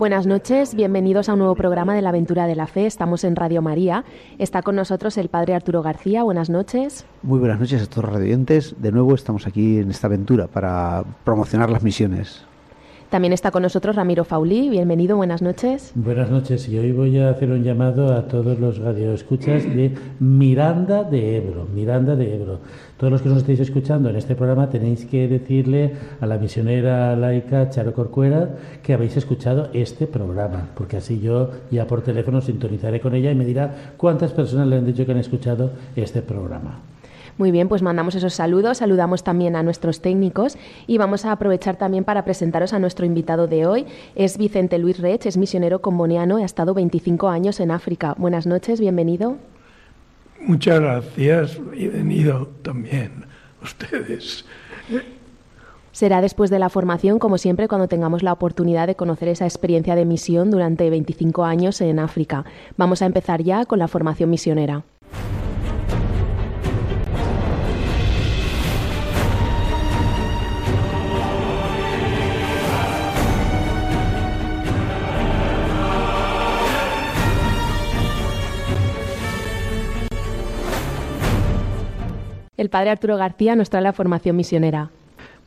Buenas noches, bienvenidos a un nuevo programa de la Aventura de la Fe. Estamos en Radio María. Está con nosotros el Padre Arturo García. Buenas noches. Muy buenas noches a todos los radioyentes. De nuevo estamos aquí en esta aventura para promocionar las misiones. También está con nosotros Ramiro Faulí. Bienvenido, buenas noches. Buenas noches. Y hoy voy a hacer un llamado a todos los radioescuchas de Miranda de Ebro. Miranda de Ebro. Todos los que nos estéis escuchando en este programa tenéis que decirle a la misionera laica Charo Corcuera que habéis escuchado este programa, porque así yo ya por teléfono sintonizaré con ella y me dirá cuántas personas le han dicho que han escuchado este programa. Muy bien, pues mandamos esos saludos, saludamos también a nuestros técnicos y vamos a aprovechar también para presentaros a nuestro invitado de hoy. Es Vicente Luis Rech, es misionero comboniano y ha estado 25 años en África. Buenas noches, bienvenido. Muchas gracias, bienvenido también ustedes. Será después de la formación, como siempre, cuando tengamos la oportunidad de conocer esa experiencia de misión durante 25 años en África. Vamos a empezar ya con la formación misionera. El padre Arturo García nos trae la formación misionera.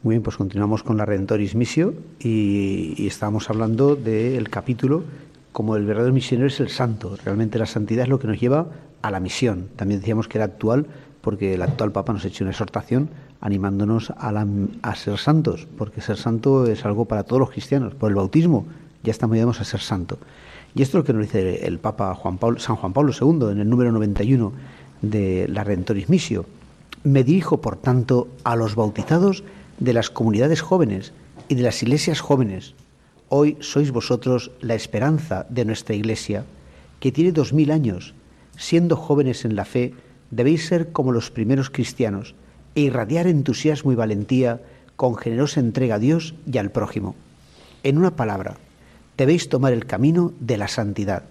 Muy bien, pues continuamos con la Redentoris Missio y, y estábamos hablando del capítulo como el verdadero misionero es el santo. Realmente la santidad es lo que nos lleva a la misión. También decíamos que era actual porque el actual Papa nos ha hecho una exhortación animándonos a, a ser santos, porque ser santo es algo para todos los cristianos. Por el bautismo ya estamos llamados a ser santo. Y esto es lo que nos dice el Papa Juan Pablo, San Juan Pablo II en el número 91 de la Redentoris Missio. Me dirijo, por tanto, a los bautizados de las comunidades jóvenes y de las iglesias jóvenes. Hoy sois vosotros la esperanza de nuestra iglesia, que tiene dos mil años. Siendo jóvenes en la fe, debéis ser como los primeros cristianos e irradiar entusiasmo y valentía con generosa entrega a Dios y al prójimo. En una palabra, debéis tomar el camino de la santidad.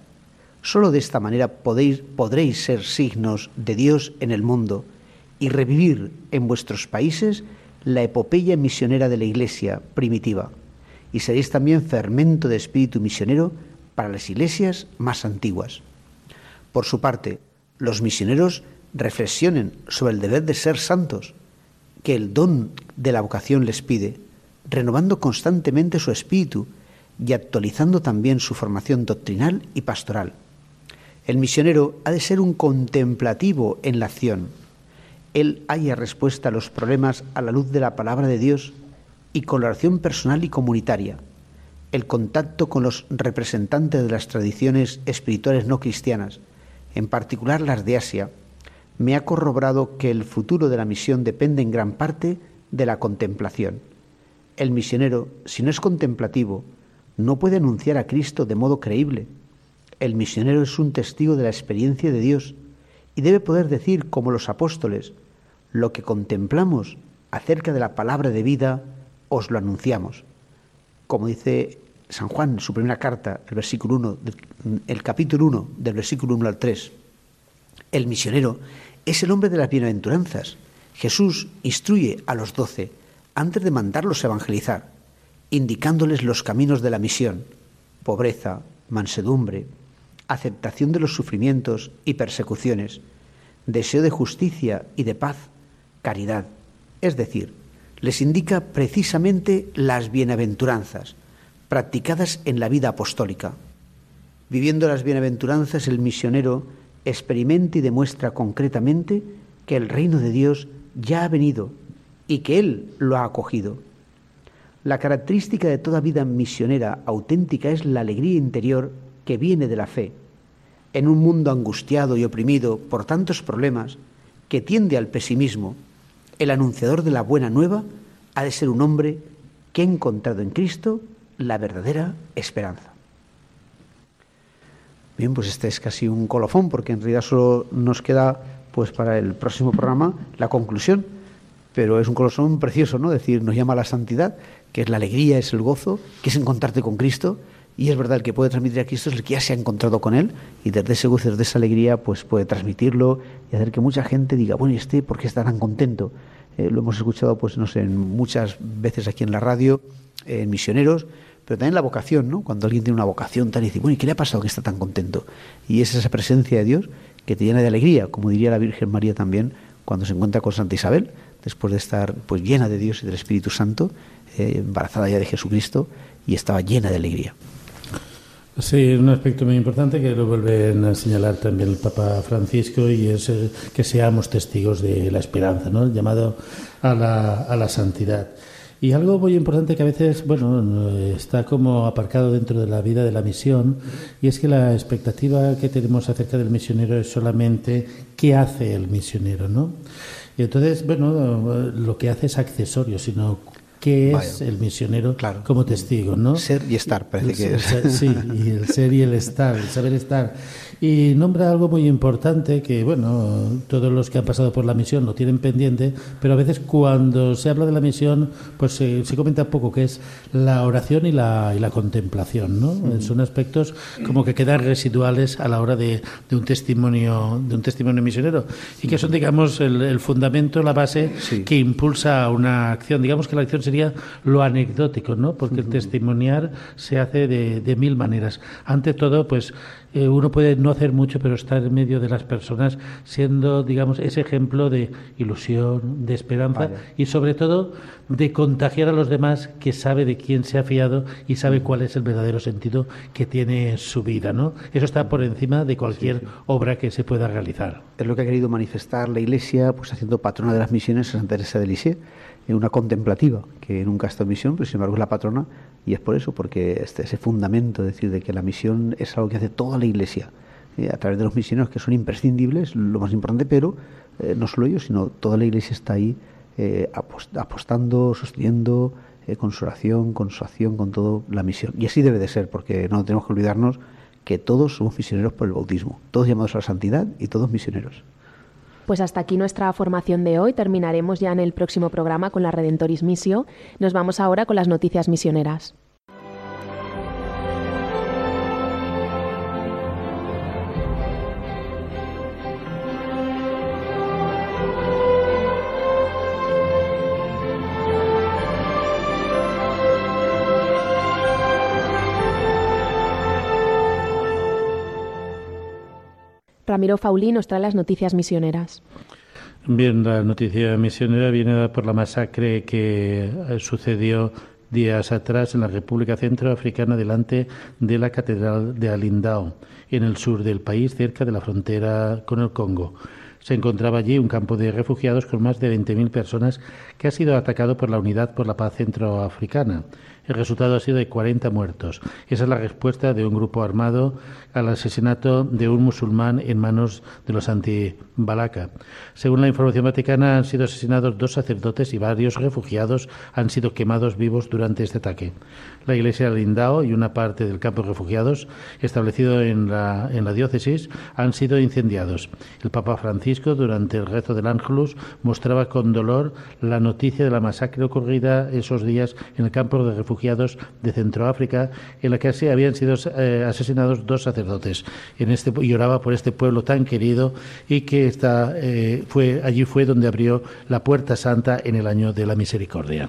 Solo de esta manera podéis, podréis ser signos de Dios en el mundo y revivir en vuestros países la epopeya misionera de la Iglesia primitiva, y seréis también fermento de espíritu misionero para las iglesias más antiguas. Por su parte, los misioneros reflexionen sobre el deber de ser santos, que el don de la vocación les pide, renovando constantemente su espíritu y actualizando también su formación doctrinal y pastoral. El misionero ha de ser un contemplativo en la acción, él haya respuesta a los problemas a la luz de la palabra de Dios y con la oración personal y comunitaria, el contacto con los representantes de las tradiciones espirituales no cristianas, en particular las de Asia, me ha corroborado que el futuro de la misión depende en gran parte de la contemplación. El misionero, si no es contemplativo, no puede anunciar a Cristo de modo creíble. El misionero es un testigo de la experiencia de Dios y debe poder decir, como los apóstoles, lo que contemplamos acerca de la palabra de vida, os lo anunciamos. Como dice San Juan en su primera carta, el versículo 1, el capítulo 1, del versículo 1 al 3. El misionero es el hombre de las bienaventuranzas. Jesús instruye a los doce antes de mandarlos a evangelizar, indicándoles los caminos de la misión, pobreza, mansedumbre, aceptación de los sufrimientos y persecuciones, deseo de justicia y de paz, caridad. Es decir, les indica precisamente las bienaventuranzas, practicadas en la vida apostólica. Viviendo las bienaventuranzas, el misionero experimenta y demuestra concretamente que el reino de Dios ya ha venido y que Él lo ha acogido. La característica de toda vida misionera auténtica es la alegría interior que viene de la fe. En un mundo angustiado y oprimido por tantos problemas que tiende al pesimismo, el anunciador de la buena nueva ha de ser un hombre que ha encontrado en Cristo la verdadera esperanza. Bien, pues este es casi un colofón porque en realidad solo nos queda pues para el próximo programa la conclusión. pero es un colosón precioso, ¿no? Decir, nos llama a la santidad, que es la alegría, es el gozo, que es encontrarte con Cristo. Y es verdad, el que puede transmitir a Cristo es el que ya se ha encontrado con Él y desde ese gozo, desde esa alegría, pues puede transmitirlo y hacer que mucha gente diga, bueno, ¿y este por qué está tan contento? Eh, lo hemos escuchado, pues no sé, muchas veces aquí en la radio, en misioneros, pero también la vocación, ¿no? Cuando alguien tiene una vocación tal y dice, bueno, ¿y qué le ha pasado que está tan contento? Y es esa presencia de Dios que te llena de alegría, como diría la Virgen María también cuando se encuentra con Santa Isabel, después de estar pues llena de Dios y del Espíritu Santo, eh, embarazada ya de Jesucristo y estaba llena de alegría. Sí, un aspecto muy importante que lo vuelven a señalar también el Papa Francisco y es que seamos testigos de la esperanza, ¿no? El llamado a la, a la santidad. Y algo muy importante que a veces, bueno, está como aparcado dentro de la vida de la misión, y es que la expectativa que tenemos acerca del misionero es solamente qué hace el misionero, ¿no? Y entonces, bueno, lo que hace es accesorio, sino qué es el misionero como testigo, ¿no? Ser y estar, parece que es. Sí, y el ser y el estar, el saber estar. Y nombra algo muy importante que, bueno, todos los que han pasado por la misión lo tienen pendiente, pero a veces cuando se habla de la misión, pues se, comenta poco, que es la oración y la, y la contemplación, ¿no? Son aspectos como que quedan residuales a la hora de, de, un testimonio de un testimonio misionero y que son, digamos, el, fundamento, la base que impulsa una acción. Digamos que la acción sería lo anecdótico, ¿no? Porque el testimoniar se hace de, de mil maneras. Ante todo, pues eh, uno puede no hacer mucho, pero estar en medio de las personas, siendo, digamos, ese ejemplo de ilusión, de esperanza y sobre todo de contagiar a los demás que sabe de quién se ha fiado y sabe cuál es el verdadero sentido que tiene su vida, ¿no? Eso está por encima de cualquier obra que se pueda realizar. Es lo que ha querido manifestar la Iglesia, pues haciendo patrona de las misiones a Santa Teresa de Lisieux una contemplativa, que nunca ha estado en misión, pero sin embargo es la patrona, y es por eso, porque este, ese fundamento, decir, de que la misión es algo que hace toda la Iglesia, eh, a través de los misioneros que son imprescindibles, lo más importante, pero eh, no solo ellos, sino toda la Iglesia está ahí eh, apostando, sosteniendo, con su oración, con su acción, con toda la misión. Y así debe de ser, porque no tenemos que olvidarnos que todos somos misioneros por el bautismo, todos llamados a la santidad y todos misioneros. Pues hasta aquí nuestra formación de hoy. Terminaremos ya en el próximo programa con la Redentoris Missio. Nos vamos ahora con las noticias misioneras. Ramiro Faulí nos trae las noticias misioneras. Bien, la noticia misionera viene por la masacre que eh, sucedió días atrás en la República Centroafricana delante de la Catedral de Alindao, en el sur del país, cerca de la frontera con el Congo. Se encontraba allí un campo de refugiados con más de 20.000 personas que ha sido atacado por la Unidad por la Paz Centroafricana. El resultado ha sido de 40 muertos. Esa es la respuesta de un grupo armado al asesinato de un musulmán en manos de los anti-Balaka. Según la información vaticana, han sido asesinados dos sacerdotes y varios refugiados han sido quemados vivos durante este ataque. La iglesia de Lindao y una parte del campo de refugiados establecido en la, en la diócesis han sido incendiados. El Papa Francisco, durante el rezo del Ángelus, mostraba con dolor la noticia de la masacre ocurrida esos días en el campo de refugiados de Centroáfrica, en la que habían sido eh, asesinados dos sacerdotes. En este, y oraba por este pueblo tan querido y que está, eh, fue, allí fue donde abrió la Puerta Santa en el año de la Misericordia.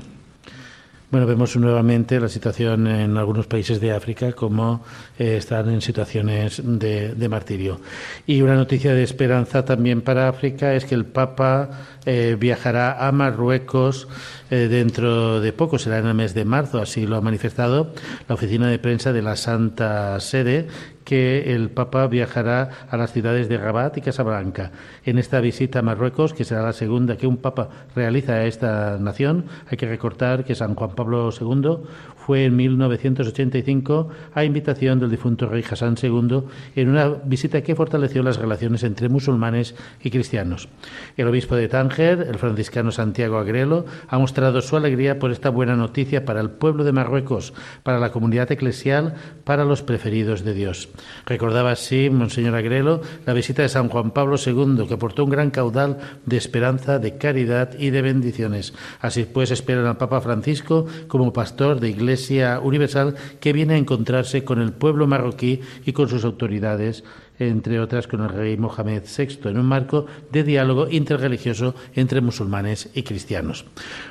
Bueno, vemos nuevamente la situación en algunos países de África como eh, están en situaciones de, martirio. Y una noticia de esperanza también para África es que el Papa eh, viajará a Marruecos eh, dentro de poco, será en el mes de marzo, así lo ha manifestado la oficina de prensa de la Santa Sede, que el Papa viajará a las ciudades de Rabat y Casablanca. En esta visita a Marruecos, que será la segunda que un Papa realiza a esta nación, hay que recordar que San Juan Pablo II fue en 1985 a invitación del difunto rey Hassan II en una visita que fortaleció las relaciones entre musulmanes y cristianos. El obispo de El franciscano Santiago Agrelo, ha mostrado su alegría por esta buena noticia para el pueblo de Marruecos, para la comunidad eclesial, para los preferidos de Dios. Recordaba así, Monseñor Agrelo, la visita de San Juan Pablo II, que aportó un gran caudal de esperanza, de caridad y de bendiciones. Así pues, esperan al Papa Francisco como pastor de Iglesia Universal que viene a encontrarse con el pueblo marroquí y con sus autoridades entre otras con el rey Mohamed VI, en un marco de diálogo interreligioso entre musulmanes y cristianos.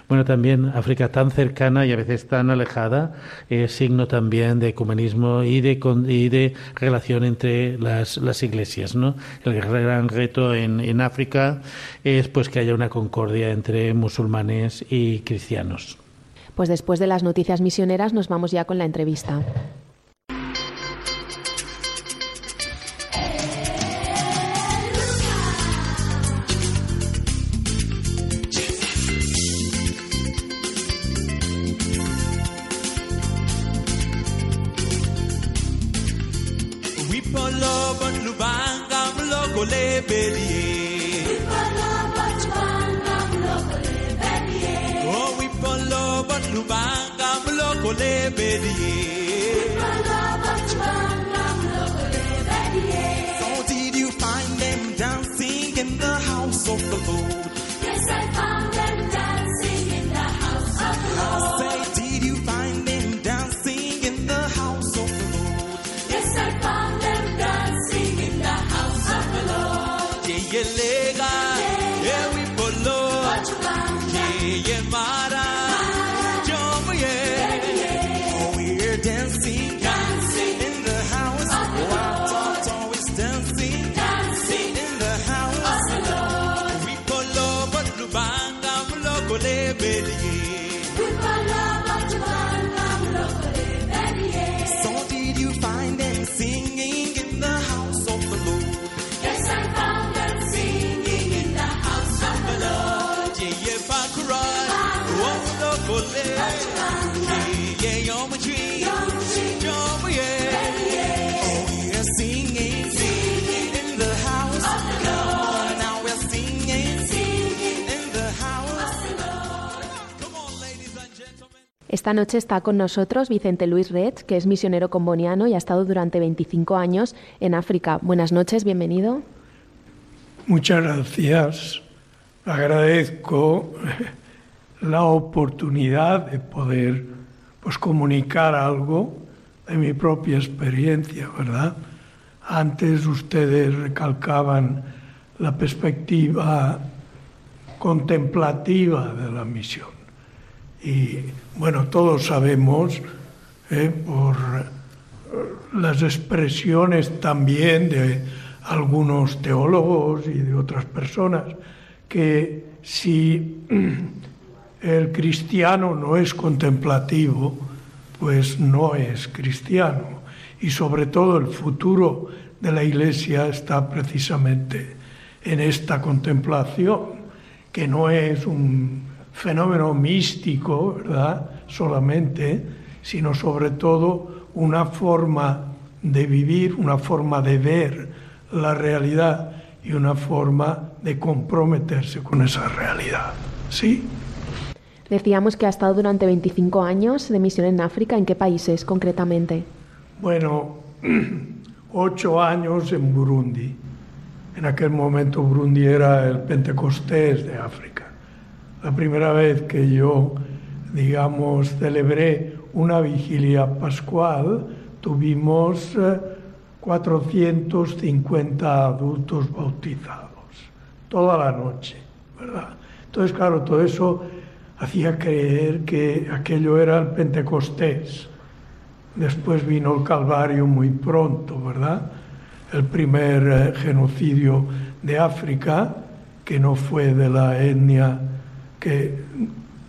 Bueno, también África tan cercana y a veces tan alejada es signo también de ecumenismo y de, relación entre las, las iglesias. ¿no? El gran reto en, en África es pues que haya una concordia entre musulmanes y cristianos. Pues después de las noticias misioneras nos vamos ya con la entrevista. বেরিয়ে ও বিপল বটলু বাঙ্গাম লোকলে বেরিয়ে Esta noche está con nosotros Vicente Luis Red, que es misionero comboniano y ha estado durante 25 años en África. Buenas noches, bienvenido. Muchas gracias. Agradezco la oportunidad de poder pues, comunicar algo de mi propia experiencia, ¿verdad? Antes ustedes recalcaban la perspectiva contemplativa de la misión. Y bueno, todos sabemos, eh, por las expresiones también de algunos teólogos y de otras personas, que si el cristiano no es contemplativo, pues no es cristiano. Y sobre todo el futuro de la Iglesia está precisamente en esta contemplación, que no es un fenómeno místico, ¿verdad? Solamente, sino sobre todo una forma de vivir, una forma de ver la realidad y una forma de comprometerse con esa realidad. ¿Sí? Decíamos que ha estado durante 25 años de misión en África. ¿En qué países concretamente? Bueno, ocho años en Burundi. En aquel momento Burundi era el Pentecostés de África la primera vez que yo, digamos, celebré una vigilia pascual, tuvimos 450 eh, adultos bautizados, toda la noche, ¿verdad? Entonces, claro, todo eso hacía creer que aquello era el Pentecostés. Después vino el Calvario muy pronto, ¿verdad? El primer eh, genocidio de África, que no fue de la etnia que,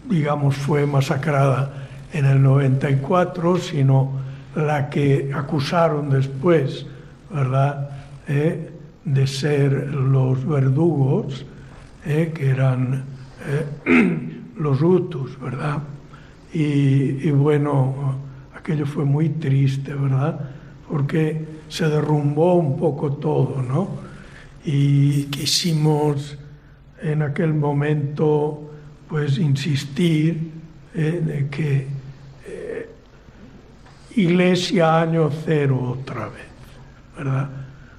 digamos, fue masacrada en el 94, sino la que acusaron después, ¿verdad?, eh, de ser los verdugos, eh, que eran los Hutus, ¿verdad? Y, bueno, aquello fue muy triste, ¿verdad? Porque se derrumbó un poco todo, ¿no? Y quisimos en aquel momento pues insistir en eh, que eh, iglesia año cero otra vez. ¿verdad?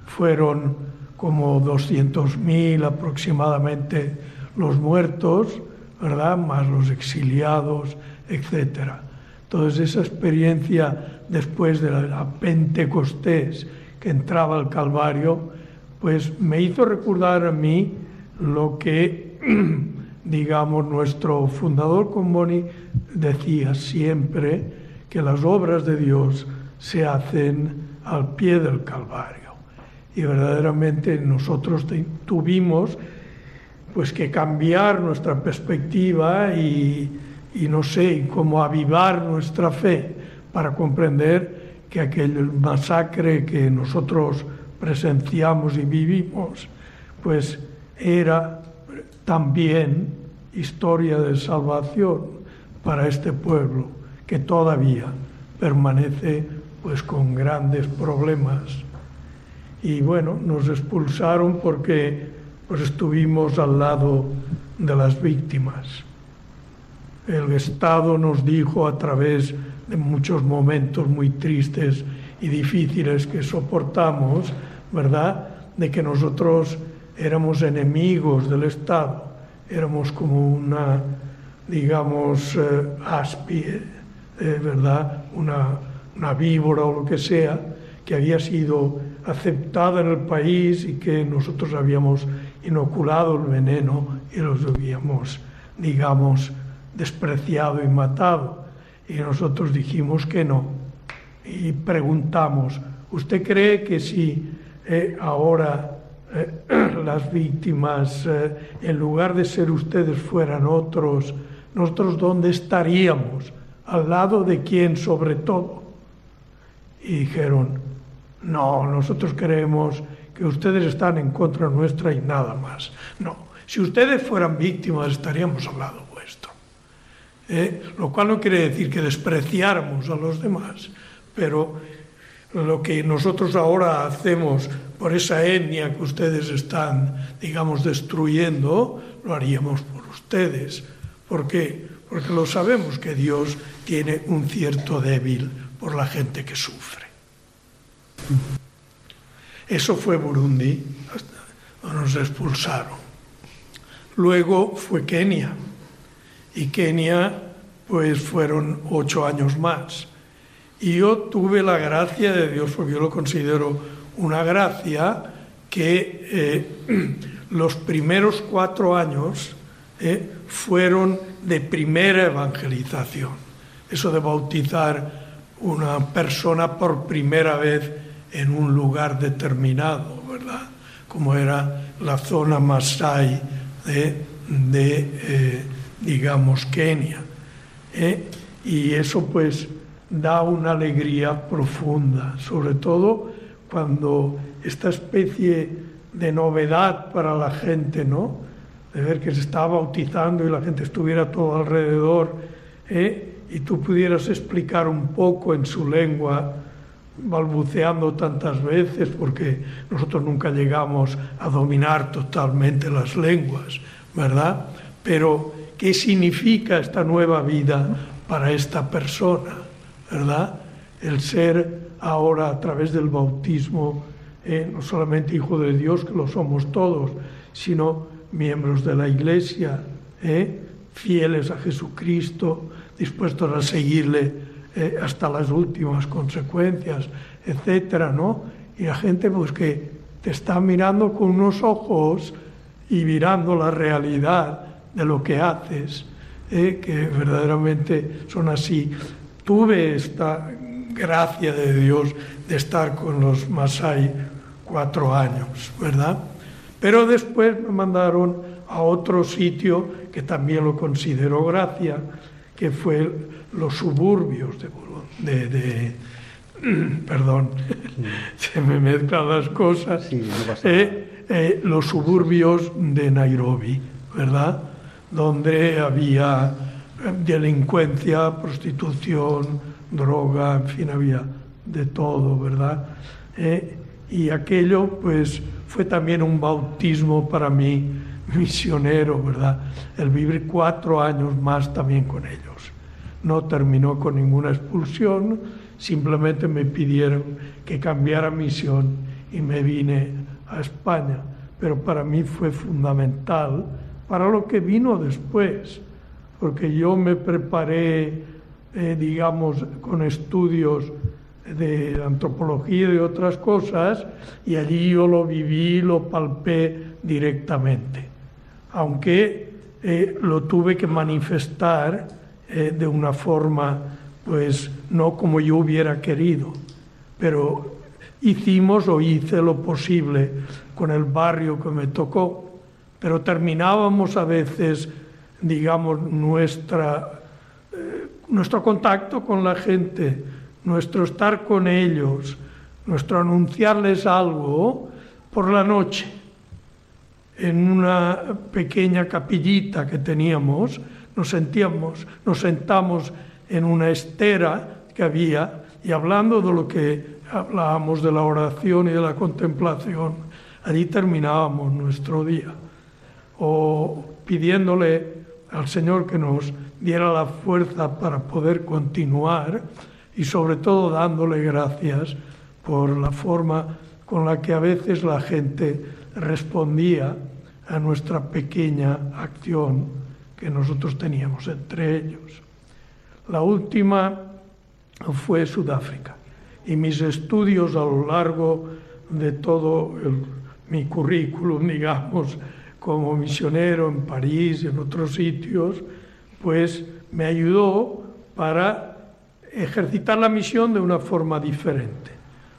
Fueron como 200.000 aproximadamente los muertos, ¿verdad? Más los exiliados, etc. Entonces esa experiencia después de la Pentecostés que entraba al Calvario, pues me hizo recordar a mí lo que, digamos, nuestro fundador Comboni decía siempre, que las obras de Dios se hacen al pie del Calvario. Y verdaderamente nosotros tuvimos pues que cambiar nuestra perspectiva y, y no sé, cómo avivar nuestra fe para comprender que aquel masacre que nosotros presenciamos y vivimos, pues era también historia de salvación para este pueblo que todavía permanece pues con grandes problemas. Y bueno, nos expulsaron porque pues estuvimos al lado de las víctimas. El Estado nos dijo a través de muchos momentos muy tristes y difíciles que soportamos, ¿verdad? De que nosotros éramos enemigos del Estado, éramos como una, digamos, eh, aspie, eh, ¿verdad? Una, una víbora o lo que sea, que había sido aceptada en el país y que nosotros habíamos inoculado el veneno y los habíamos, digamos, despreciado y matado. Y nosotros dijimos que no. Y preguntamos, ¿usted cree que si eh, ahora eh, las víctimas, eh, en lugar de ser ustedes, fueran otros, nosotros dónde estaríamos? ¿Al lado de quién sobre todo? Y dijeron, no, nosotros creemos que ustedes están en contra nuestra y nada más. No, si ustedes fueran víctimas estaríamos al lado vuestro. ¿eh? Lo cual no quiere decir que despreciáramos a los demás, pero lo que nosotros ahora hacemos por esa etnia que ustedes están, digamos, destruyendo, lo haríamos por ustedes. ¿Por qué? Porque lo sabemos que Dios tiene un cierto débil por la gente que sufre. Eso fue Burundi, nos expulsaron. Luego fue Kenia, y Kenia pues fueron ocho años más. Y yo tuve la gracia de Dios, porque yo lo considero una gracia, que eh, los primeros cuatro años eh, fueron de primera evangelización. Eso de bautizar una persona por primera vez en un lugar determinado, ¿verdad? Como era la zona Masai de, eh, digamos, Kenia. ¿eh? Y eso pues da una alegría profunda, sobre todo cuando esta especie de novedad para la gente, ¿no? De ver que se estaba bautizando y la gente estuviera todo alrededor, ¿eh? y tú pudieras explicar un poco en su lengua balbuceando tantas veces porque nosotros nunca llegamos a dominar totalmente las lenguas, ¿verdad? Pero, ¿qué significa esta nueva vida para esta persona, ¿verdad? El ser ahora a través del bautismo, eh, no solamente hijo de Dios, que lo somos todos, sino miembros de la Iglesia, ¿eh? fieles a Jesucristo, dispuestos a seguirle eh, hasta las últimas consecuencias, etcétera, ¿no? Y la gente pues que te está mirando con unos ojos y mirando la realidad de lo que haces, ¿eh? que verdaderamente son así. Tuve esta gracia de Dios de estar con los Masai cuatro años, ¿verdad? Pero después me mandaron a otro sitio que también lo considero gracia, que fue los suburbios de, de, perdón, se me mezclan las cosas, eh, eh, los suburbios de Nairobi, ¿verdad? Donde había eh, delincuencia, prostitución, droga, en fin, había de todo, ¿verdad? y aquello, pues, fue también un bautismo para mí misionero, ¿verdad? El vivir cuatro años más también con ellos. No terminó con ninguna expulsión, simplemente me pidieron que cambiara misión y me vine a España. Pero para mí fue fundamental para lo que vino después, porque yo me preparé, eh, digamos, con estudios de antropología y otras cosas, y allí yo lo viví, lo palpé directamente, aunque eh, lo tuve que manifestar eh, de una forma, pues no como yo hubiera querido, pero hicimos o hice lo posible con el barrio que me tocó, pero terminábamos a veces, digamos, nuestra, eh, nuestro contacto con la gente, nuestro estar con ellos, nuestro anunciarles algo por la noche en una pequeña capillita que teníamos, nos sentíamos, nos sentamos en una estera que había y hablando de lo que hablábamos de la oración y de la contemplación, allí terminábamos nuestro día. O pidiéndole al Señor que nos diera la fuerza para poder continuar y sobre todo dándole gracias por la forma con la que a veces la gente respondía a nuestra pequeña acción que nosotros teníamos entre ellos. La última fue Sudáfrica y mis estudios a lo largo de todo mi currículum, digamos, como misionero en París y en otros sitios, pues me ayudó para ejercitar la misión de una forma diferente,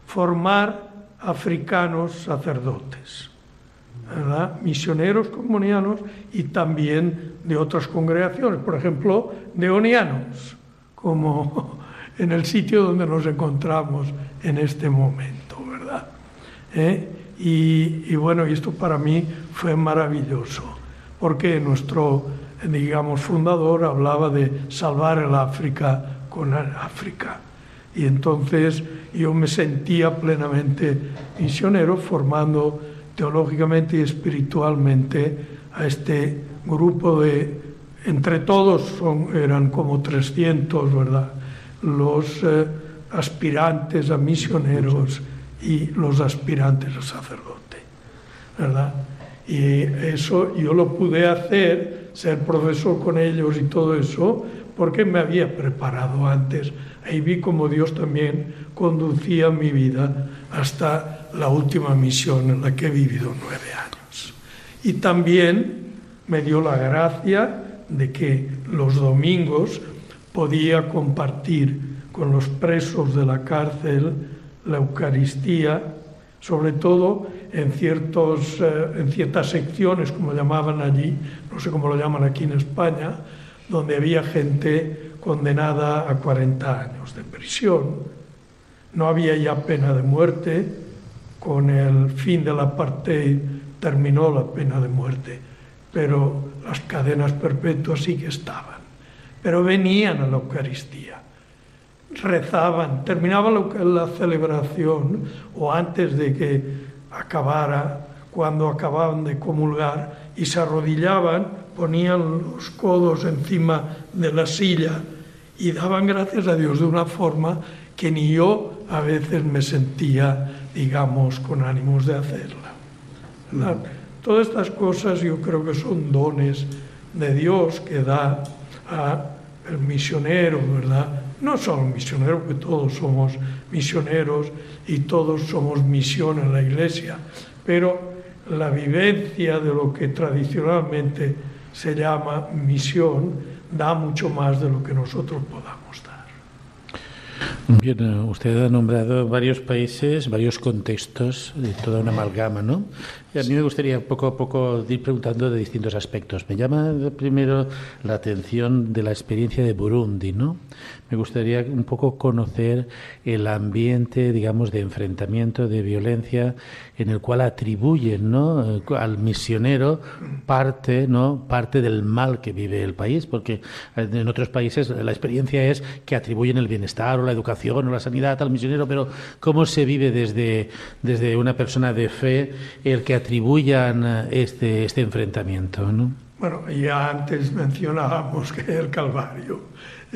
formar africanos sacerdotes, misioneros comunianos y también de otras congregaciones, por ejemplo, de onianos, como en el sitio donde nos encontramos en este momento, ¿verdad? ¿Eh? Y, y, bueno, esto para mí fue maravilloso, porque nuestro, digamos, fundador hablaba de salvar el África con el África. Y entonces yo me sentía plenamente misionero, formando teológicamente y espiritualmente a este grupo de, entre todos eran como 300, ¿verdad? los eh, aspirantes a misioneros y los aspirantes a sacerdote, ¿verdad? Y eso yo lo pude hacer, ser profesor con ellos y todo eso, porque me había preparado antes. Ahí vi como Dios también conducía mi vida hasta la última misión en la que he vivido nueve años. Y también me dio la gracia de que los domingos podía compartir con los presos de la cárcel la Eucaristía, sobre todo en, ciertos, eh, en ciertas secciones, como llamaban allí, no sé cómo lo llaman aquí en España, donde había gente condenada a 40 años de prisión. No había ya pena de muerte, con el fin del apartheid terminó la pena de muerte, pero las cadenas perpetuas sí que estaban. Pero venían a la Eucaristía, rezaban, terminaba la, celebración o antes de que acabara, cuando acababan de comulgar y se arrodillaban, ponían los codos encima de la silla y daban gracias a Dios de una forma que ni yo a veces me sentía, digamos, con ánimos de hacerla. Todas estas cosas yo creo que son dones de Dios que da a el misionero, ¿verdad? No solo misionero, porque todos somos misioneros y todos somos misión en la iglesia, pero la vivencia de lo que tradicionalmente se llama misión da mucho más de lo que nosotros podamos. Bien, usted ha nombrado varios países, varios contextos, de toda una amalgama, ¿no? Y a mí me gustaría poco a poco ir preguntando de distintos aspectos. Me llama primero la atención de la experiencia de Burundi, ¿no? Me gustaría un poco conocer el ambiente, digamos, de enfrentamiento, de violencia, en el cual atribuyen, ¿no? Al misionero parte, ¿no? Parte del mal que vive el país, porque en otros países la experiencia es que atribuyen el bienestar o la educación o la sanidad al misionero, pero ¿cómo se vive desde, desde una persona de fe el que atribuyan eh, este, este enfrentamiento. ¿no? Bueno, ya antes mencionábamos que el Calvario,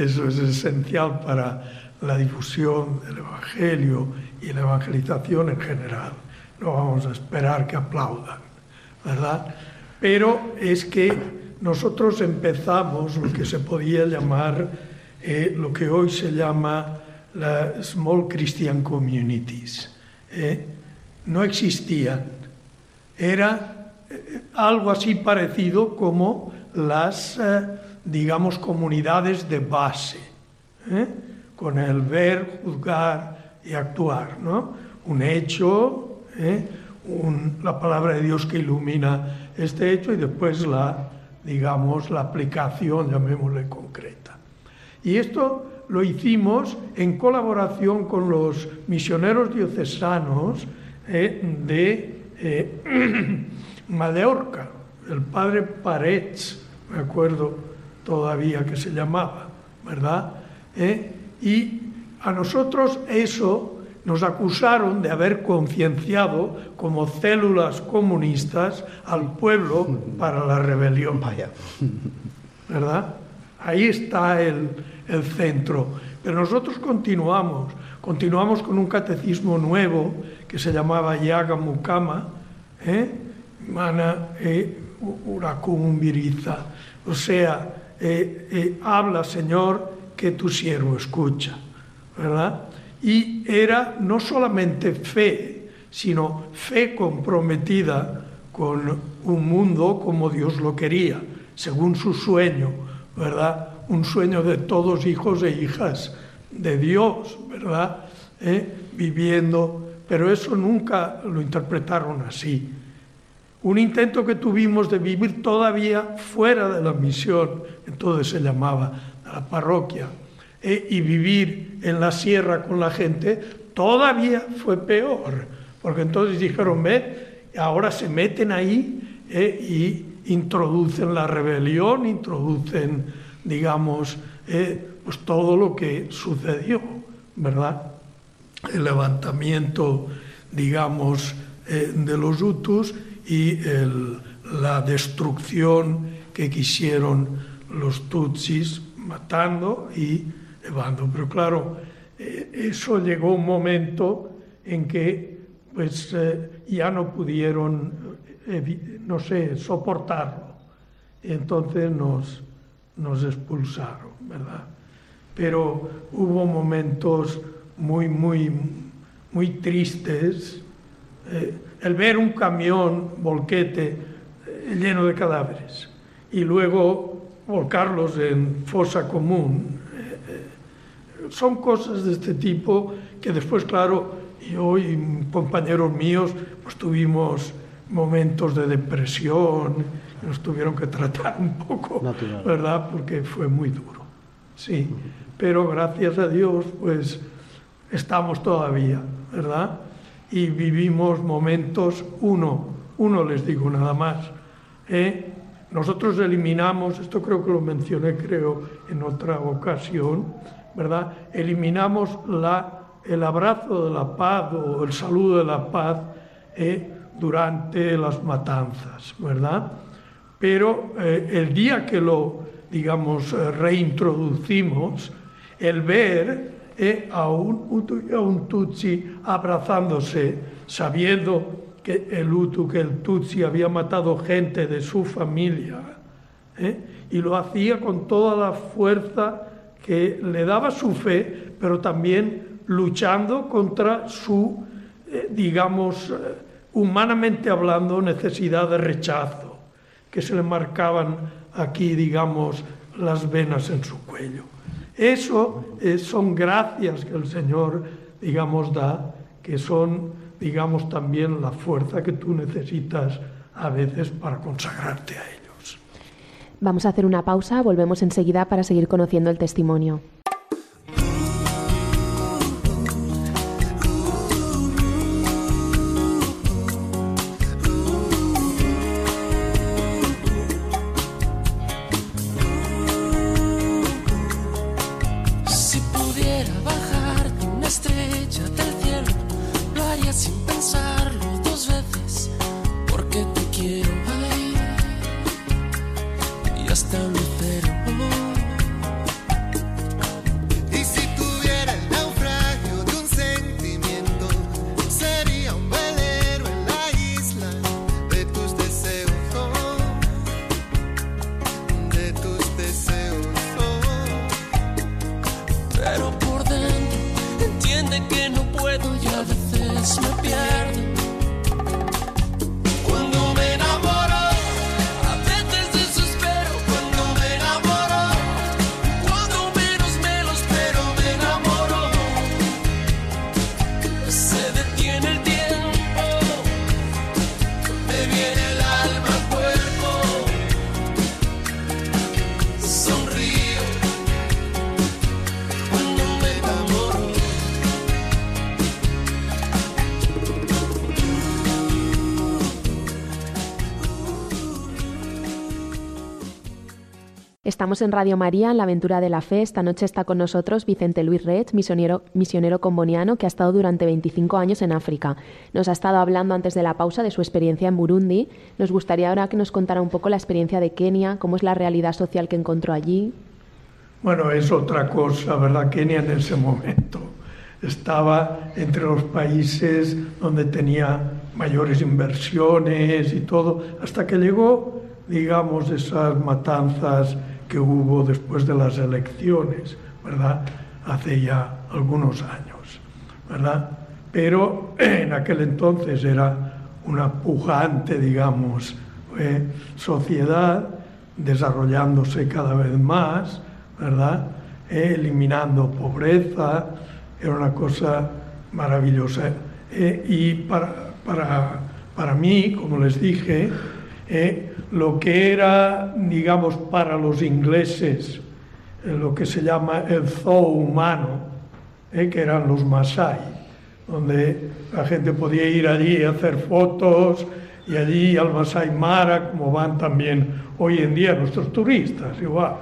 eso es esencial para la difusión del Evangelio y la evangelización en general. no vamos a esperar que aplaudan, ¿verdad? Pero es que nosotros empezamos lo que se podía llamar, eh, lo que hoy se llama las Small Christian Communities. ¿eh? No existían. Era eh, algo así parecido como las, digamos, comunidades de base, con el ver, juzgar y actuar. ¿no? Un hecho, la palabra de Dios que ilumina este hecho y después la, digamos, la aplicación, llamémosle concreta. Y esto lo hicimos en colaboración con los misioneros diocesanos eh, de eh, Mallorca, el padre Parets, me acuerdo todavía que se llamaba, ¿verdad? Eh, y a nosotros eso nos acusaron de haber concienciado como células comunistas al pueblo para la rebelión. Vaya. ¿Verdad? Ahí está el, centro. Pero nosotros continuamos, continuamos con un catecismo nuevo que se llamaba Yaga Mukama, ¿eh? Mana e O sea, eh, eh, habla, Señor, que tu siervo escucha. ¿Verdad? y era no solamente fe, sino fe comprometida con un mundo como Dios lo quería, según su sueño, ¿verdad? Un sueño de todos hijos e hijas de Dios, ¿verdad? ¿Eh? Viviendo, pero eso nunca lo interpretaron así. Un intento que tuvimos de vivir todavía fuera de la misión, entonces se llamaba la parroquia, eh, y vivir en la sierra con la gente, todavía fue peor, porque entonces dijeron, ve, ahora se meten ahí eh, y introducen la rebelión, introducen, digamos, eh, pues todo lo que sucedió, ¿verdad? El levantamiento, digamos, de los Hutus y la destrucción que quisieron los Tutsis matando y pero claro, eh, eso llegó un momento en que pues eh, ya no pudieron, eh, no sé, soportarlo. Entonces nos, nos expulsaron, ¿verdad? Pero hubo momentos muy, muy, muy tristes. El ver un camión, volquete, lleno de cadáveres, y luego volcarlos en fosa común, son cosas de este tipo que después, claro, yo y compañeros míos, pues tuvimos momentos de depresión, nos tuvieron que tratar un poco, ¿verdad? Porque fue muy duro, sí. Pero gracias a Dios, pues estamos todavía, ¿verdad? Y vivimos momentos, uno, uno les digo nada más, ¿eh? nosotros eliminamos, esto creo que lo mencioné creo en otra ocasión, ¿verdad? Eliminamos el abrazo de la paz o el saludo de la paz eh, durante las matanzas, ¿verdad? Pero eh, el día que lo, digamos, reintroducimos, el ver a, un, a un Tutsi abrazándose, sabiendo que el que el Tutsi había matado gente de su familia, y lo hacía con toda la fuerza que le daba su fe, pero también luchando contra su, eh, digamos, eh, humanamente hablando, necesidad de rechazo, que se le marcaban aquí, digamos, las venas en su cuello. Eso eh, son gracias que el Señor, digamos, da, que son, digamos, también la fuerza que tú necesitas a veces para consagrarte a Él. Vamos a hacer una pausa, volvemos enseguida para seguir conociendo el testimonio. Estamos en Radio María, en la aventura de la fe. Esta noche está con nosotros Vicente Luis Rech, misionero, misionero comboniano que ha estado durante 25 años en África. Nos ha estado hablando antes de la pausa de su experiencia en Burundi. Nos gustaría ahora que nos contara un poco la experiencia de Kenia, cómo es la realidad social que encontró allí. Bueno, es otra cosa, ¿verdad? Kenia en ese momento estaba entre los países donde tenía mayores inversiones y todo, hasta que llegó, digamos, esas matanzas que hubo después de las elecciones, ¿verdad? Hace ya algunos años, ¿verdad? Pero en aquel entonces era una pujante, digamos, eh, sociedad desarrollándose cada vez más, ¿verdad? Eh, eliminando pobreza, era una cosa maravillosa. Eh, y para, para, para mí, como les dije, eh, lo que era, digamos, para los ingleses, eh, lo que se llama el zoo humano, eh, que eran los Masai, donde la gente podía ir allí a hacer fotos y allí al Masai Mara, como van también hoy en día nuestros turistas, igual,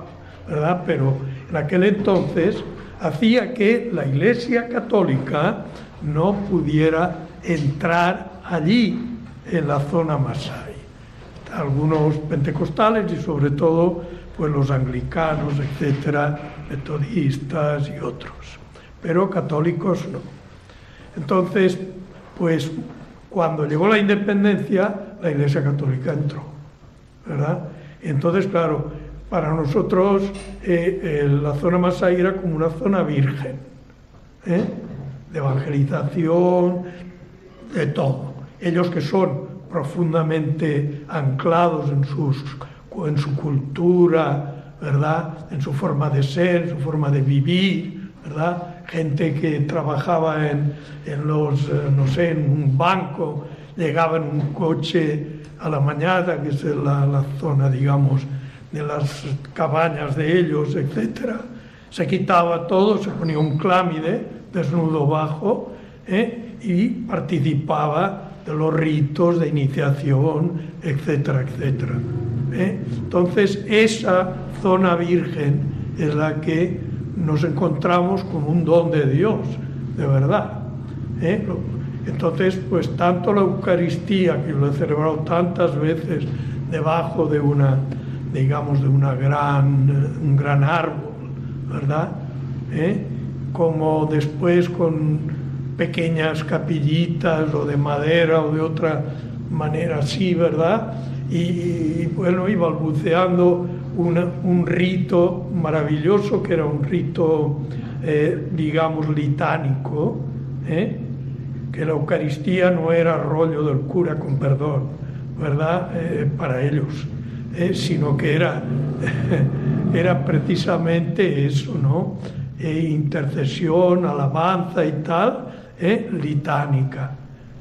¿verdad? Pero en aquel entonces hacía que la Iglesia Católica no pudiera entrar allí en la zona Masai algunos pentecostales y sobre todo pues los anglicanos, etcétera, metodistas y otros, pero católicos no. Entonces, pues cuando llegó la independencia, la Iglesia Católica entró, ¿verdad? Entonces, claro, para nosotros eh, la zona Masai era como una zona virgen, ¿eh? de evangelización, de todo. Ellos que son profundamente anclados en, sus, en su cultura, ¿verdad? En su forma de ser, en su forma de vivir, ¿verdad? Gente que trabajaba en, en los, eh, no sé, en un banco, llegaba en un coche a la mañana, que es la, la zona, digamos, de las cabañas de ellos, etc. Se quitaba todo, se ponía un clámide, desnudo bajo, ¿eh? y participaba de los ritos de iniciación, etcétera, etcétera. ¿eh? Entonces, esa zona virgen es la que nos encontramos con un don de Dios, de verdad. ¿eh? Entonces, pues tanto la Eucaristía, que lo he celebrado tantas veces debajo de una, digamos, de una gran, un gran árbol, ¿verdad? ¿Eh? Como después con pequeñas capillitas o de madera o de otra manera así, ¿verdad? Y, bueno, iba balbuceando un rito maravilloso que era un rito, eh, digamos, litánico, ¿eh? que la Eucaristía no era rollo del cura con perdón, ¿verdad? Eh, para ellos, sino que era, era precisamente eso, ¿no? intercesión, alabanza y tal, ¿eh? litánica.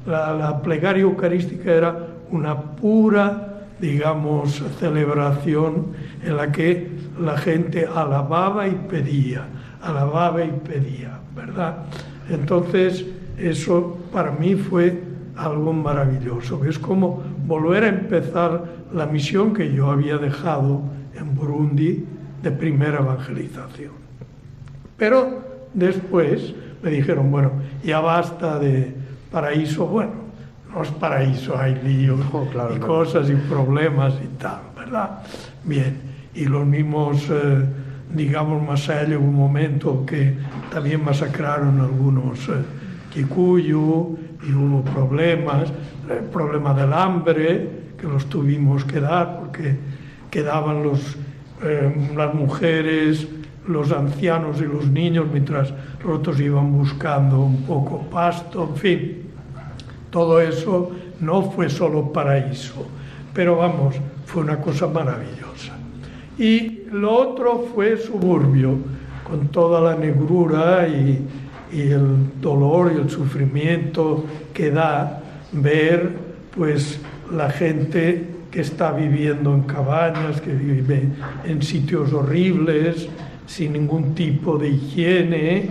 La, la, plegaria eucarística era una pura, digamos, celebración en la que la gente alababa y pedía, alababa y pedía, ¿verdad? Entonces, eso para mí fue algo maravilloso, es como volver a empezar la misión que yo había dejado en Burundi de primera evangelización. Pero después, me dijeron, bueno, ya basta de paraíso, bueno, no es paraíso, hay líos y cosas y problemas y tal, ¿verdad? Bien, y los mismos, eh, digamos, más allá un momento que también masacraron algunos eh, kikuyu y hubo problemas, el problema del hambre, que los tuvimos que dar porque quedaban los, eh, las mujeres los ancianos y los niños mientras los otros iban buscando un poco pasto, en fin. Todo eso no fue solo paraíso, pero vamos, fue una cosa maravillosa. Y lo otro fue suburbio, con toda la negrura y, y el dolor y el sufrimiento que da ver pues la gente que está viviendo en cabañas, que vive en sitios horribles, sin ningún tipo de higiene,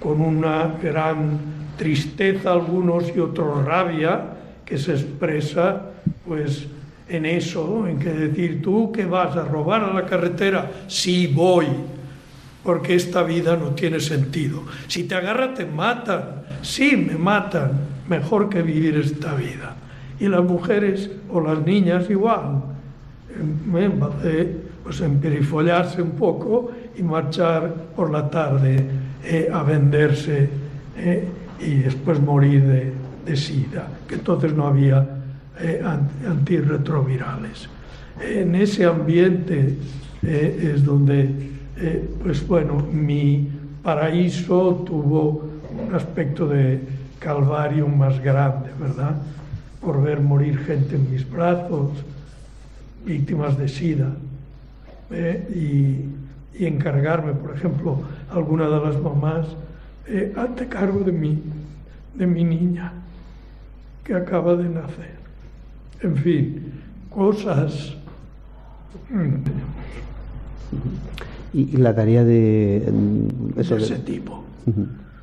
con una gran tristeza algunos y otros rabia que se expresa pues en eso, en que decir tú que vas a robar a la carretera, sí voy, porque esta vida no tiene sentido. Si te agarra te matan, sí me matan, mejor que vivir esta vida. Y las mujeres o las niñas igual, de pues, emperifollarse un poco y marchar por la tarde eh, a venderse eh, y después morir de, sida, que entonces no había eh, antirretrovirales. En ese ambiente eh, es donde pues bueno, mi paraíso tuvo un aspecto de calvario más grande, ¿verdad? Por ver morir gente en mis brazos, víctimas de SIDA, ¿eh? y, y, encargarme, por ejemplo, alguna de las mamás, eh, hazte cargo de mi, de mi niña que acaba de nacer. En fin, cosas. Mm, y, y la tarea de, eso, de ese de, tipo.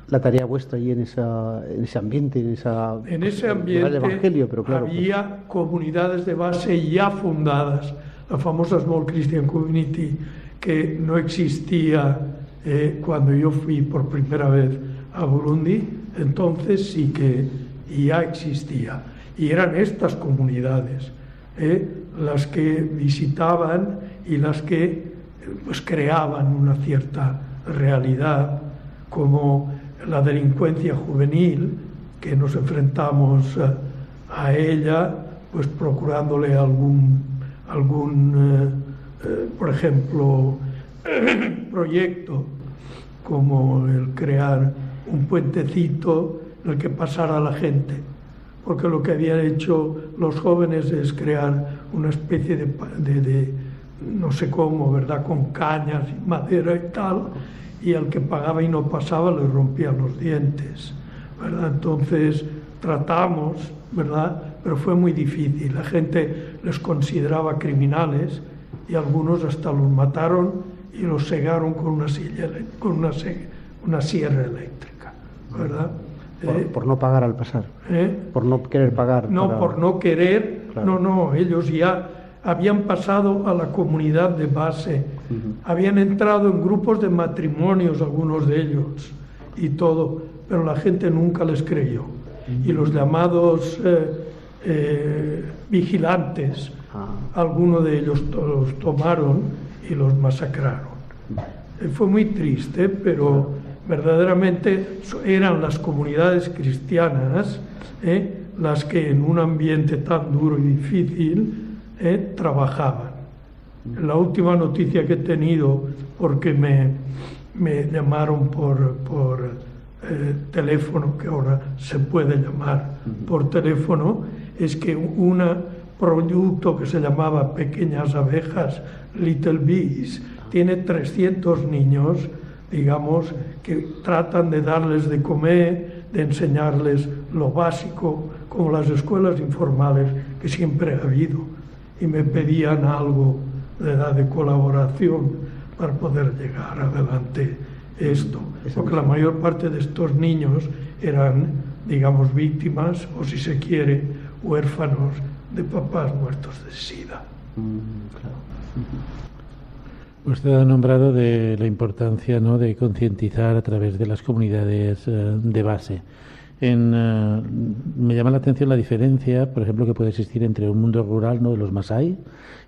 La tarea vuestra ahí en, esa, en ese ambiente, en esa en ese ambiente el evangelio, pero claro, había pues... comunidades de base ya fundadas, la famosa Small Christian Community que no existía eh, cuando yo fui por primera vez a Burundi, entonces sí que ya existía. Y eran estas comunidades eh, las que visitaban y las que pues creaban una cierta realidad como la delincuencia juvenil que nos enfrentamos a, a ella pues procurándole algún algún eh, eh, por ejemplo proyecto como el crear un puentecito en el que pasara la gente porque lo que habían hecho los jóvenes es crear una especie de, de, no sé cómo, ¿verdad? Con cañas y madera y tal, y al que pagaba y no pasaba le rompían los dientes, ¿verdad? Entonces tratamos, ¿verdad? Pero fue muy difícil. La gente les consideraba criminales y algunos hasta los mataron y los cegaron con una, silla, con una, una sierra eléctrica, ¿verdad? Por, eh, por, no pagar al pasar. ¿eh? Por no querer pagar. No, para... por no querer. Claro. No, no, ellos ya habían pasado a la comunidad de base, uh -huh. habían entrado en grupos de matrimonios, algunos de ellos, y todo, pero la gente nunca les creyó. Uh -huh. Y los llamados eh, eh, vigilantes, ah. algunos de ellos los tomaron y los masacraron. Eh, fue muy triste, pero verdaderamente eran las comunidades cristianas eh, las que en un ambiente tan duro y difícil trabajaban. La última noticia que he tenido, porque me, me llamaron por, por eh, teléfono, que ahora se puede llamar por teléfono, es que un producto que se llamaba Pequeñas Abejas, Little Bees, tiene 300 niños, digamos, que tratan de darles de comer, de enseñarles lo básico, como las escuelas informales que siempre ha habido y me pedían algo de edad de colaboración para poder llegar adelante esto. Porque la mayor parte de estos niños eran, digamos, víctimas o, si se quiere, huérfanos de papás muertos de SIDA. Usted ha nombrado de la importancia ¿no? de concientizar a través de las comunidades eh, de base. En, uh, me llama la atención la diferencia, por ejemplo, que puede existir entre un mundo rural, ¿no? de los Masai,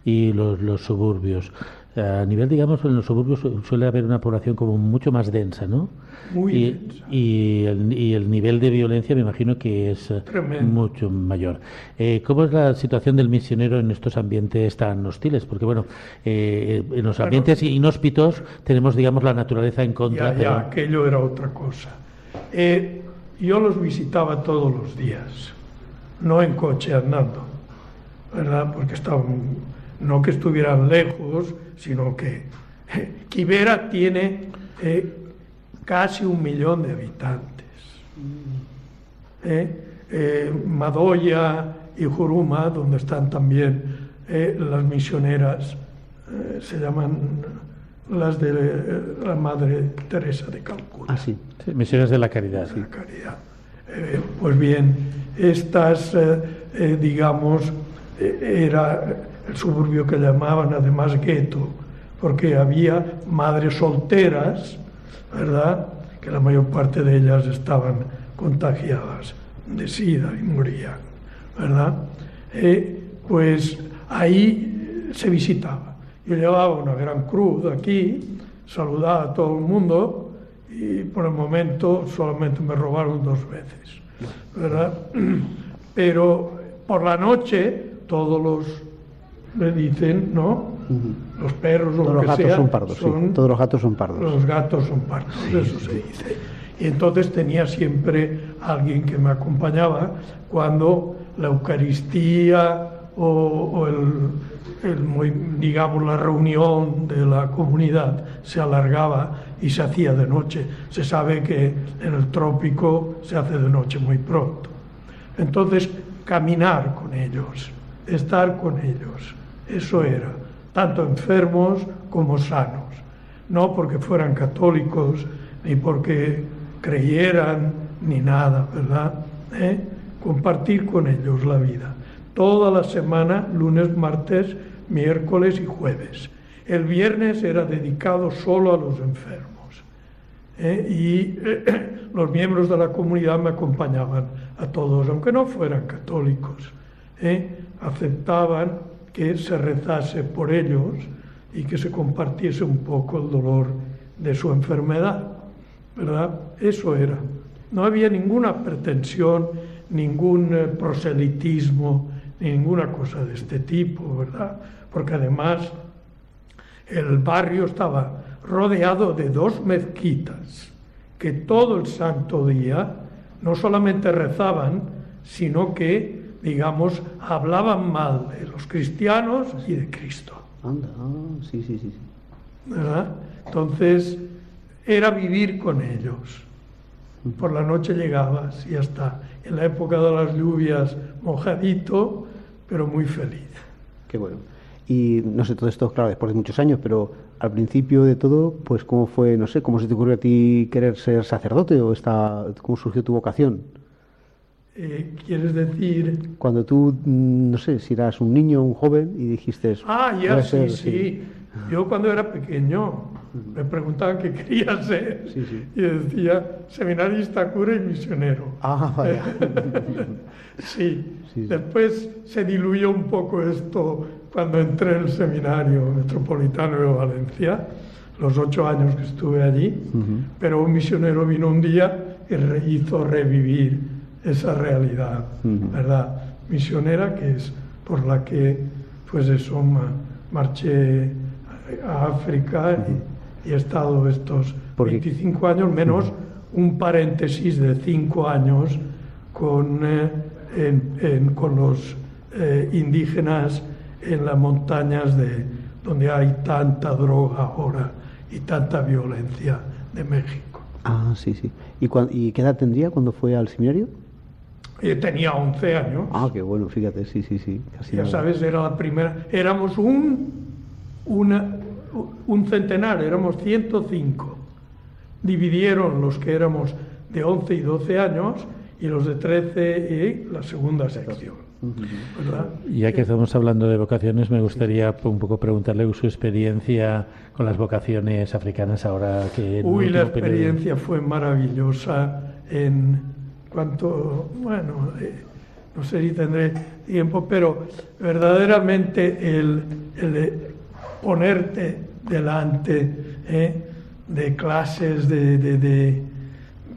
y los, los suburbios. A nivel, digamos, en los suburbios suele haber una población como mucho más densa, ¿no? Muy y, densa. Y el, y el nivel de violencia me imagino que es eh, Tremendo. mucho mayor. Eh, ¿Cómo es la situación del misionero en estos ambientes tan hostiles? Porque, bueno, eh, en los Bueno. ambientes inhóspitos tenemos, digamos, la naturaleza en contra. Ya, pero- ya, aquello era otra cosa. Eh, yo los visitaba todos los días, no en coche andando, ¿verdad? Porque estaban, no que estuvieran lejos, sino que Quibera tiene eh, casi un millón de habitantes. ¿eh? Eh, Madoya y Juruma, donde están también eh, las misioneras, eh, se llaman las de eh, la Madre Teresa de Calcuta, Ah, sí. Sí, misiones de la caridad. la caridad. Eh, pues bien, estas, eh, eh, digamos, eh, era el suburbio que llamaban además gueto, porque había madres solteras, ¿verdad? Que la mayor parte de ellas estaban contagiadas de sida y morían, ¿verdad? Eh, pues ahí se visitaba. Yo llevaba una gran cruz aquí, saludaba a todo el mundo y por el momento solamente me robaron dos veces, ¿verdad? Pero por la noche todos los me dicen, ¿no? Los perros o Todos lo los que gatos sea, son pardos, sí. Todos los gatos son pardos. los gatos son pardos, eso se dice. Y entonces tenía siempre alguien que me acompañaba cuando la Eucaristía o, o el, digamos, la reunión de la comunidad se alargaba y se hacía de noche. Se sabe que en el trópico se hace de noche muy pronto. Entonces, caminar con ellos, estar con ellos, eso era, tanto enfermos como sanos, no porque fueran católicos, ni porque creyeran, ni nada, ¿verdad? ¿Eh? Compartir con ellos la vida. Toda la semana, lunes, martes, miércoles y jueves. El viernes era dedicado solo a los enfermos. ¿eh? y los miembros de la comunidad me acompañaban a todos, aunque no fueran católicos. ¿eh? Aceptaban que se rezase por ellos y que se compartiese un poco el dolor de su enfermedad, ¿verdad? Eso era. No había ninguna pretensión, ningún eh, proselitismo, ninguna cosa de este tipo, ¿verdad? Porque además el barrio estaba rodeado de dos mezquitas que todo el santo día no solamente rezaban, sino que, digamos, hablaban mal de los cristianos y de Cristo. Anda, ah, sí, sí, sí. ¿verdad? Entonces, era vivir con ellos. Por la noche llegabas y ya está. En la época de las lluvias, mojadito, pero muy feliz. Qué bueno. Y no sé, todo esto, claro, después de muchos años, pero al principio de todo, pues cómo fue, no sé, cómo se te ocurrió a ti querer ser sacerdote o esta, cómo surgió tu vocación. Eh, ¿Quieres decir? Cuando tú, mm, no sé, si eras un niño, un joven y dijiste... Ah, voy ya, sí, ser- sí. Yo cuando era pequeño me preguntaban qué quería ser Sí, sí. y decía seminarista, cura y misionero. Ah, vaya. Sí. Sí, sí. Después se diluyó un poco esto cuando entré en el seminario metropolitano de Valencia, los ocho años que estuve allí, Ujú. pero un misionero vino un día y hizo revivir esa realidad. ¿verdad? Misionera que es por la que, pues eso, ma- marché a África y, y he estado estos Porque- 25 años, menos un paréntesis de 5 años con, eh, en- en- con los eh, indígenas en las montañas de donde hay tanta droga ahora y tanta violencia de México. Ah, sí, sí. ¿Y, ¿Y qué edad tendría cuando fue al seminario? Yo tenía 11 años. Ah, qué bueno, fíjate, sí, sí, sí. Casi Ya nada. sabes, era la primera. Éramos un, una- un centenar, éramos 105. Dividieron los que éramos de 11 y 12 años y los de 13 y la segunda sección. ¿verdad? Ya que estamos hablando de vocaciones, me gustaría un poco preguntarle su experiencia con las vocaciones africanas ahora que... Uy, la periodo- experiencia fue maravillosa en cuanto, bueno, eh, no sé si tendré tiempo, pero verdaderamente el, el, ponerte delante ¿eh? de clases de, de,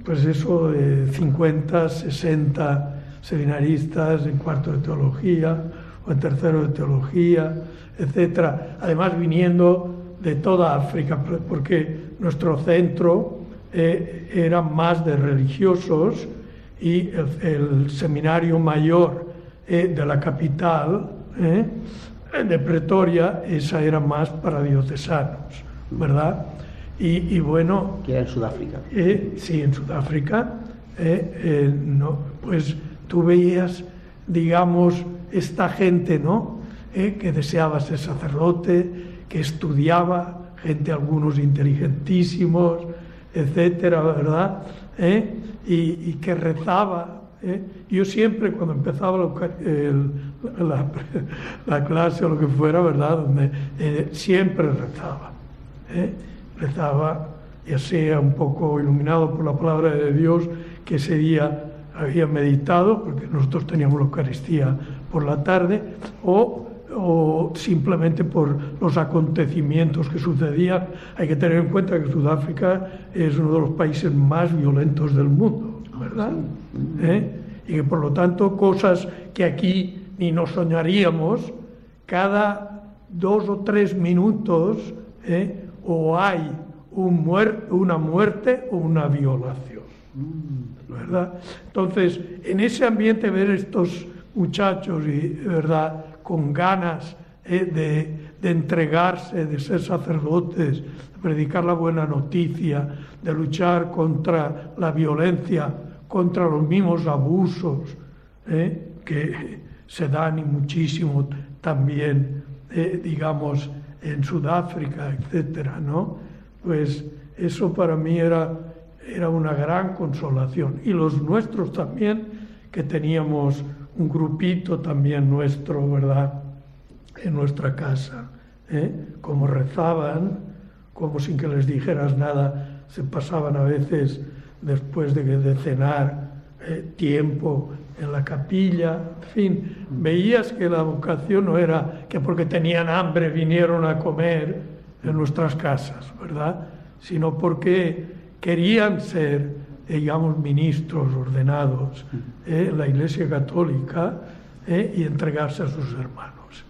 pues eso, de 50, 60 seminaristas en cuarto de teología o en tercero de teología, etcétera. Además viniendo de toda África, porque nuestro centro eh, era más de religiosos y el, seminario mayor eh, de la capital, eh, de Pretoria, esa era más para diocesanos, ¿verdad? Y, bueno... Que era en Sudáfrica. sí, en Sudáfrica. no, pues tú veías, digamos, esta gente, ¿no? que deseaba ser sacerdote, que estudiaba, gente, algunos inteligentísimos, etcétera, ¿verdad? ¿Eh? Y, que rezaba. ¿eh? Yo siempre, cuando empezaba la, clase o lo que fuera, ¿verdad? Eh, siempre rezaba. Rezaba, ya sea un poco iluminado por la palabra de Dios, que ese día había meditado, porque nosotros teníamos la Eucaristía por la tarde, o o simplemente por los acontecimientos que sucedían. Hay que tener en cuenta que Sudáfrica es uno de los países más violentos del mundo, ¿verdad? ¿Eh? Y que por lo tanto cosas que aquí ni nos soñaríamos, cada dos o tres minutos ¿eh? o hay un una muerte o una violación, ¿verdad? Entonces, en ese ambiente ver estos muchachos y, ¿verdad?, con ganas eh, de, entregarse, de ser sacerdotes, de predicar la buena noticia, de luchar contra la violencia, contra los mismos abusos eh, que se dan y muchísimo también, eh, digamos, en Sudáfrica, etcétera, ¿no? Pues eso para mí era, era una gran consolación. Y los nuestros también, que teníamos un grupito también nuestro, ¿verdad? En nuestra casa, ¿eh? como rezaban, como sin que les dijeras nada, se pasaban a veces después de, de cenar eh, tiempo en la capilla, en fin, veías que la vocación no era que porque tenían hambre vinieron a comer en nuestras casas, ¿verdad? Sino porque querían ser digamos, ministros ordenados en ¿eh? la Iglesia Católica ¿eh? y entregarse a sus hermanos.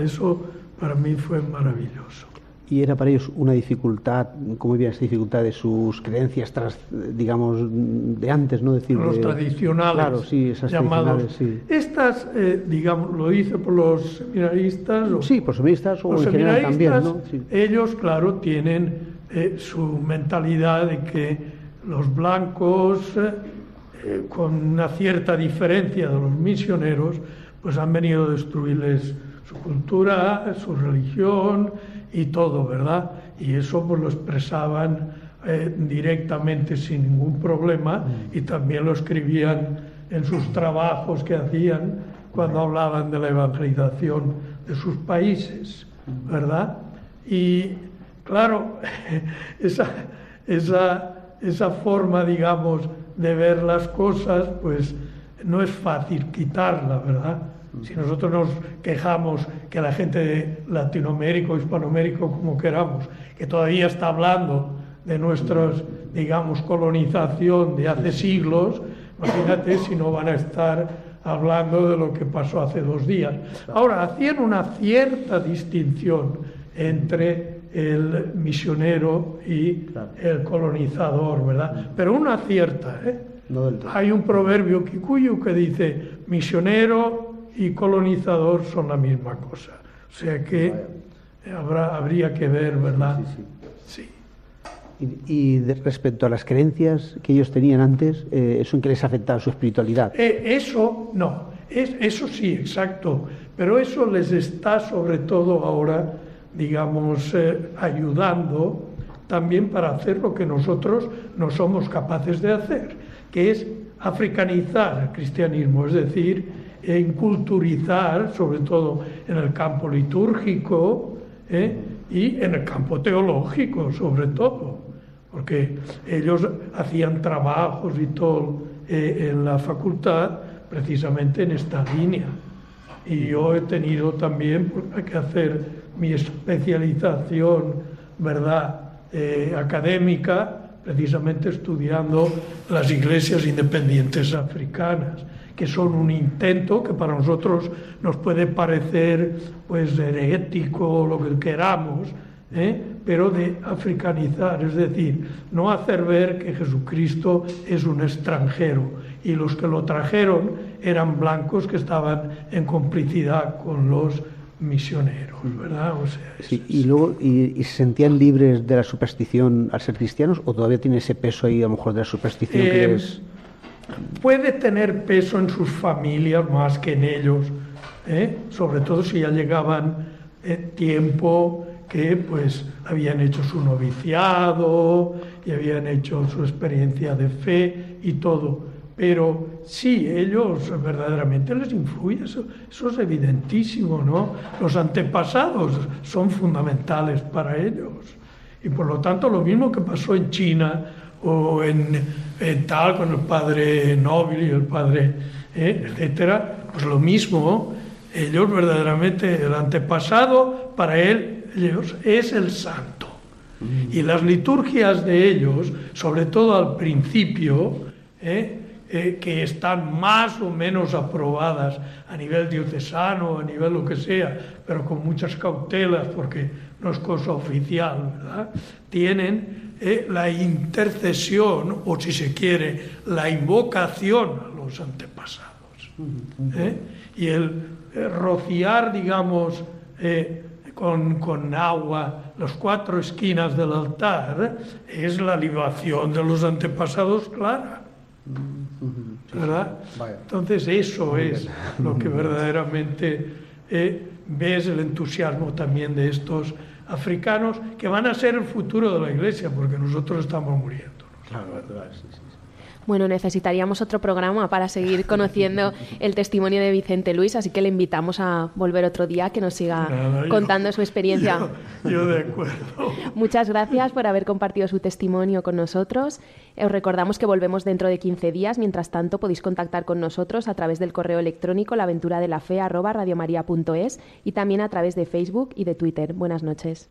Eso para mí fue maravilloso. ¿Y era para ellos una dificultad, cómo vivían esa dificultad de sus creencias, tras, digamos, de antes, no decir? Los tradicionales. Claro, sí, esas llamados. Sí. Estas, eh, digamos, lo hice por los seminaristas. sí, por seminaristas o en general también, ¿no? Ellos, claro, tienen su mentalidad de que los blancos, eh, con una cierta diferencia de los misioneros, pues han venido a destruirles su cultura, su religión y todo, ¿verdad? Y eso pues lo expresaban eh, directamente sin ningún problema y también lo escribían en sus trabajos que hacían cuando hablaban de la evangelización de sus países, ¿verdad? Y claro, esa, esa esa forma, digamos, de ver las cosas, pues no es fácil quitarla, ¿verdad? Si nosotros nos quejamos que la gente de Latinoamérica o Hispanoamérica, como queramos, que todavía está hablando de nuestra, digamos, colonización de hace siglos, imagínate si no van a estar hablando de lo que pasó hace dos días. Ahora, hacían una cierta distinción entre el misionero y el colonizador, ¿verdad? Pero una cierta, ¿eh? Hay un proverbio kikuyu que dice, misionero y colonizador son la misma cosa. O sea que habrá, habría que ver, ¿verdad? Sí. Y, respecto a las creencias que ellos tenían antes, eh, ¿eso en qué les afectaba su espiritualidad? Eh, eso no, es, eso sí, exacto. Pero eso les está sobre todo ahora digamos, eh, ayudando también para hacer lo que nosotros no somos capaces de hacer, que es africanizar el cristianismo, es decir, enculturizar, sobre todo en el campo litúrgico eh, y en el campo teológico, sobre todo, porque ellos hacían trabajos y todo eh, en la facultad precisamente en esta línea. Y yo he tenido también que hacer mi especialización, ¿verdad?, eh, académica, precisamente estudiando las iglesias independientes africanas, que son un intento que para nosotros nos puede parecer pues herético o lo que queramos, ¿eh? pero de africanizar, es decir, no hacer ver que Jesucristo es un extranjero y los que lo trajeron eran blancos que estaban en complicidad con los misioneros, ¿verdad? O sea, y luego, y, se sentían libres de la superstición al ser cristianos o todavía tiene ese peso ahí a lo mejor de la superstición que eh, es... Puede tener peso en sus familias más que en ellos, ¿eh? sobre todo si ya llegaban en tiempo que pues habían hecho su noviciado y habían hecho su experiencia de fe y todo. Pero sí, ellos verdaderamente les influye, eso, es evidentísimo, ¿no? Los antepasados son fundamentales para ellos. Y por lo tanto, lo mismo que pasó en China o en, tal con el padre Nobel y el padre, ¿eh? etcétera, pues lo mismo, ellos verdaderamente, el antepasado para él ellos es el santo. Y las liturgias de ellos, sobre todo al principio, ¿eh? Eh, que están más o menos aprobadas a nivel diocesano, a nivel lo que sea, pero con muchas cautelas porque no es cosa oficial, ¿verdad? tienen eh, la intercesión, o si se quiere, la invocación a los antepasados. Y el rociar, digamos, con, agua las cuatro esquinas del altar, es la libación de los antepasados clara. ¿Verdad? Entonces eso es lo que verdaderamente eh, ves el entusiasmo también de estos africanos que van a ser el futuro de la iglesia porque nosotros estamos muriendo. Claro, verdad, sí, sí. Bueno, necesitaríamos otro programa para seguir conociendo el testimonio de Vicente Luis, así que le invitamos a volver otro día que nos siga contando su experiencia. Yo, de acuerdo. Muchas gracias por haber compartido su testimonio con nosotros. Os recordamos que volvemos dentro de 15 días. Mientras tanto, podéis contactar con nosotros a través del correo electrónico laventuradelafe@radiomaria.es y también a través de Facebook y de Twitter. Buenas noches.